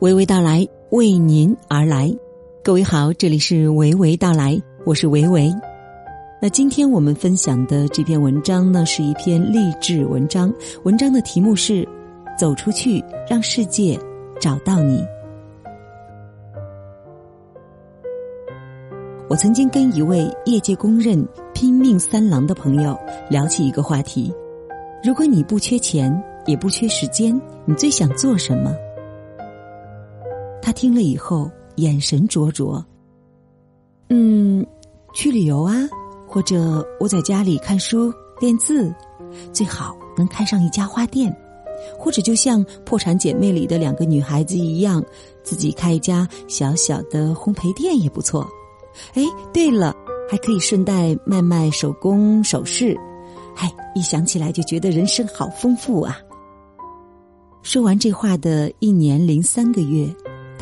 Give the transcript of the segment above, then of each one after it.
娓娓道来，为您而来。各位好，这里是娓娓道来，我是维维。那今天我们分享的这篇文章呢，是一篇励志文章。文章的题目是“走出去，让世界找到你”。我曾经跟一位业界公认拼命三郎的朋友聊起一个话题：如果你不缺钱，也不缺时间，你最想做什么？他听了以后，眼神灼灼。嗯，去旅游啊，或者我在家里看书练字，最好能开上一家花店，或者就像《破产姐妹》里的两个女孩子一样，自己开一家小小的烘焙店也不错。哎，对了，还可以顺带卖卖手工首饰。嗨，一想起来就觉得人生好丰富啊！说完这话的一年零三个月。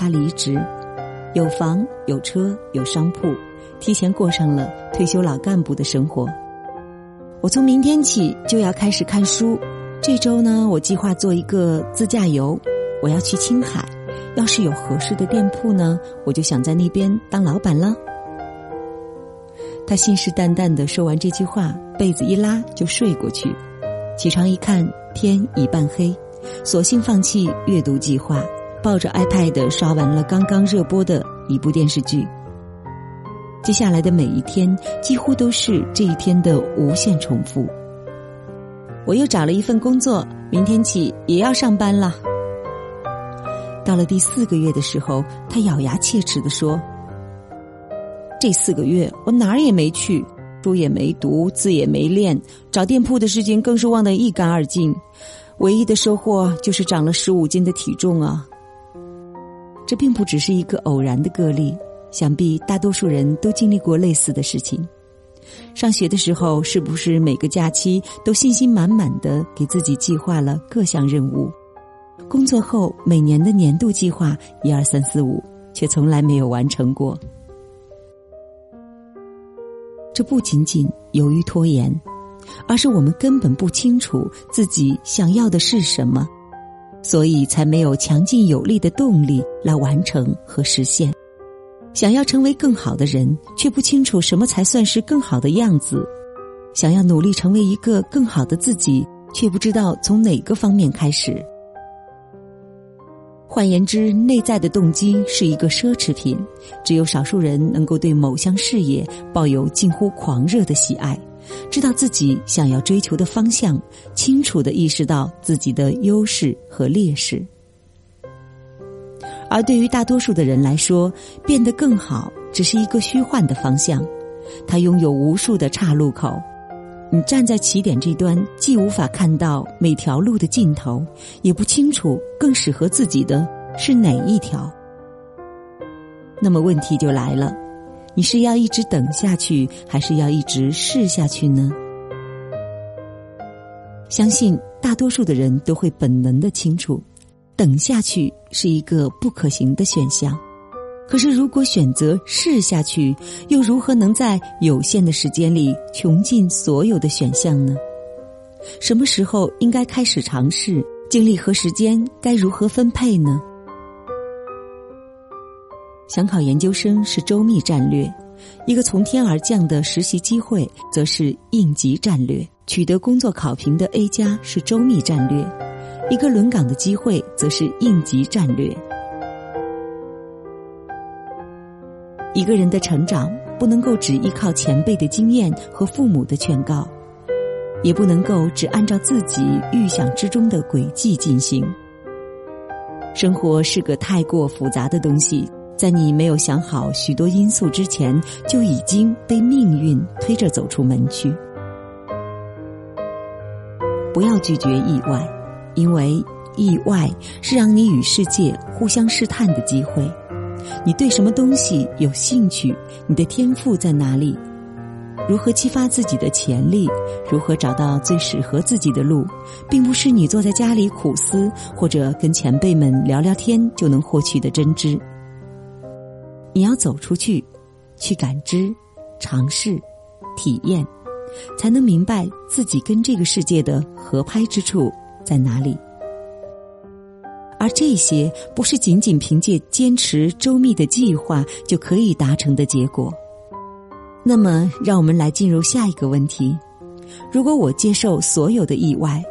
他离职，有房有车有商铺，提前过上了退休老干部的生活。我从明天起就要开始看书。这周呢，我计划做一个自驾游，我要去青海。要是有合适的店铺呢，我就想在那边当老板了。他信誓旦旦的说完这句话，被子一拉就睡过去。起床一看，天已半黑，索性放弃阅读计划。抱着 iPad 刷完了刚刚热播的一部电视剧，接下来的每一天几乎都是这一天的无限重复。我又找了一份工作，明天起也要上班了。到了第四个月的时候，他咬牙切齿的说：“这四个月我哪儿也没去，书也没读，字也没练，找店铺的事情更是忘得一干二净，唯一的收获就是长了十五斤的体重啊。”这并不只是一个偶然的个例，想必大多数人都经历过类似的事情。上学的时候，是不是每个假期都信心满满的给自己计划了各项任务？工作后，每年的年度计划一二三四五，却从来没有完成过。这不仅仅由于拖延，而是我们根本不清楚自己想要的是什么。所以才没有强劲有力的动力来完成和实现。想要成为更好的人，却不清楚什么才算是更好的样子；想要努力成为一个更好的自己，却不知道从哪个方面开始。换言之，内在的动机是一个奢侈品，只有少数人能够对某项事业抱有近乎狂热的喜爱。知道自己想要追求的方向，清楚的意识到自己的优势和劣势。而对于大多数的人来说，变得更好只是一个虚幻的方向，它拥有无数的岔路口。你站在起点这端，既无法看到每条路的尽头，也不清楚更适合自己的是哪一条。那么问题就来了。你是要一直等下去，还是要一直试下去呢？相信大多数的人都会本能的清楚，等下去是一个不可行的选项。可是，如果选择试下去，又如何能在有限的时间里穷尽所有的选项呢？什么时候应该开始尝试？精力和时间该如何分配呢？想考研究生是周密战略，一个从天而降的实习机会则是应急战略。取得工作考评的 A 加是周密战略，一个轮岗的机会则是应急战略。一个人的成长不能够只依靠前辈的经验和父母的劝告，也不能够只按照自己预想之中的轨迹进行。生活是个太过复杂的东西。在你没有想好许多因素之前，就已经被命运推着走出门去。不要拒绝意外，因为意外是让你与世界互相试探的机会。你对什么东西有兴趣？你的天赋在哪里？如何激发自己的潜力？如何找到最适合自己的路？并不是你坐在家里苦思，或者跟前辈们聊聊天就能获取的真知。你要走出去，去感知、尝试、体验，才能明白自己跟这个世界的合拍之处在哪里。而这些不是仅仅凭借坚持周密的计划就可以达成的结果。那么，让我们来进入下一个问题：如果我接受所有的意外，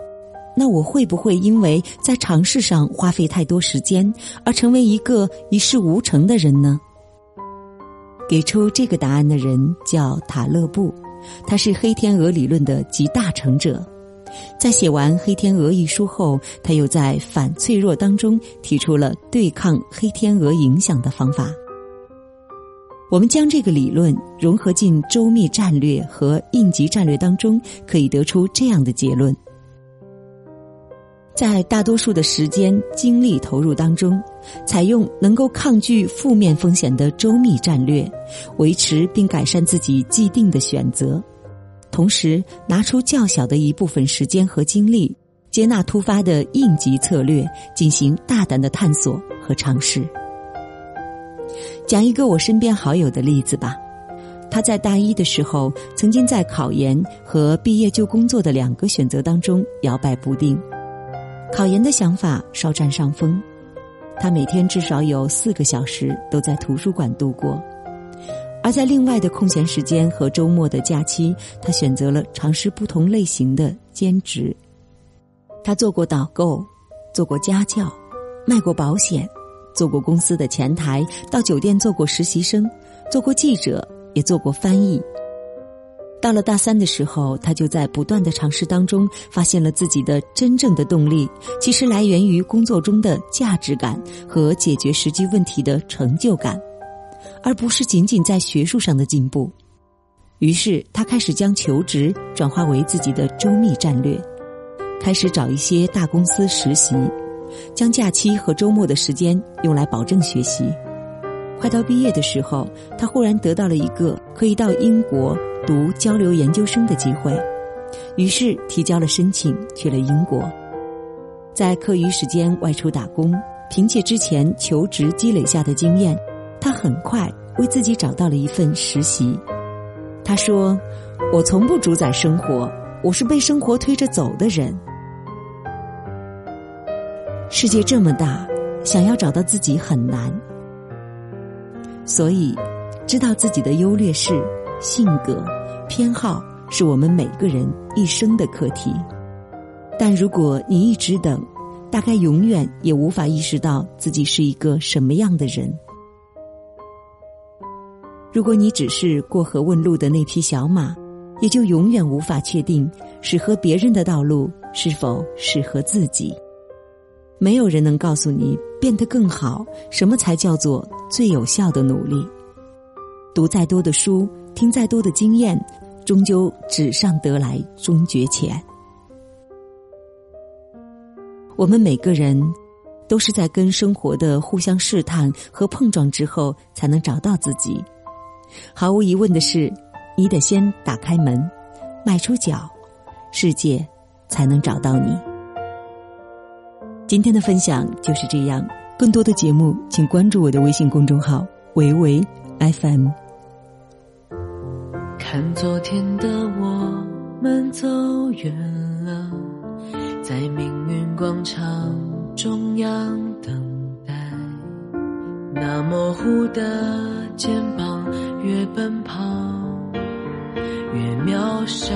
那我会不会因为在尝试上花费太多时间，而成为一个一事无成的人呢？给出这个答案的人叫塔勒布，他是黑天鹅理论的集大成者。在写完《黑天鹅》一书后，他又在《反脆弱》当中提出了对抗黑天鹅影响的方法。我们将这个理论融合进周密战略和应急战略当中，可以得出这样的结论。在大多数的时间精力投入当中，采用能够抗拒负面风险的周密战略，维持并改善自己既定的选择，同时拿出较小的一部分时间和精力，接纳突发的应急策略，进行大胆的探索和尝试。讲一个我身边好友的例子吧，他在大一的时候，曾经在考研和毕业就工作的两个选择当中摇摆不定。考研的想法稍占上风，他每天至少有四个小时都在图书馆度过，而在另外的空闲时间和周末的假期，他选择了尝试不同类型的兼职。他做过导购，做过家教，卖过保险，做过公司的前台，到酒店做过实习生，做过记者，也做过翻译。到了大三的时候，他就在不断的尝试当中，发现了自己的真正的动力，其实来源于工作中的价值感和解决实际问题的成就感，而不是仅仅在学术上的进步。于是，他开始将求职转化为自己的周密战略，开始找一些大公司实习，将假期和周末的时间用来保证学习。快到毕业的时候，他忽然得到了一个可以到英国。读交流研究生的机会，于是提交了申请，去了英国。在课余时间外出打工，凭借之前求职积累下的经验，他很快为自己找到了一份实习。他说：“我从不主宰生活，我是被生活推着走的人。世界这么大，想要找到自己很难，所以知道自己的优劣势。”性格、偏好是我们每个人一生的课题，但如果你一直等，大概永远也无法意识到自己是一个什么样的人。如果你只是过河问路的那匹小马，也就永远无法确定适合别人的道路是否适合自己。没有人能告诉你变得更好，什么才叫做最有效的努力。读再多的书。听再多的经验，终究纸上得来终觉浅。我们每个人都是在跟生活的互相试探和碰撞之后，才能找到自己。毫无疑问的是，你得先打开门，迈出脚，世界才能找到你。今天的分享就是这样，更多的节目请关注我的微信公众号“维维 FM”。看昨天的我们走远了，在命运广场中央等待。那模糊的肩膀，越奔跑越渺小。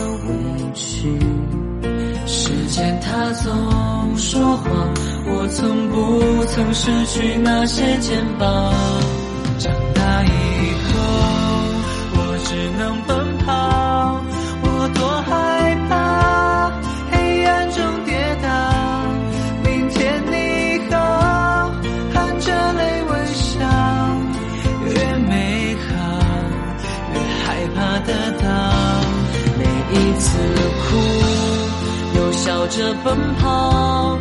总说谎我从不曾失去那些肩膀。着奔跑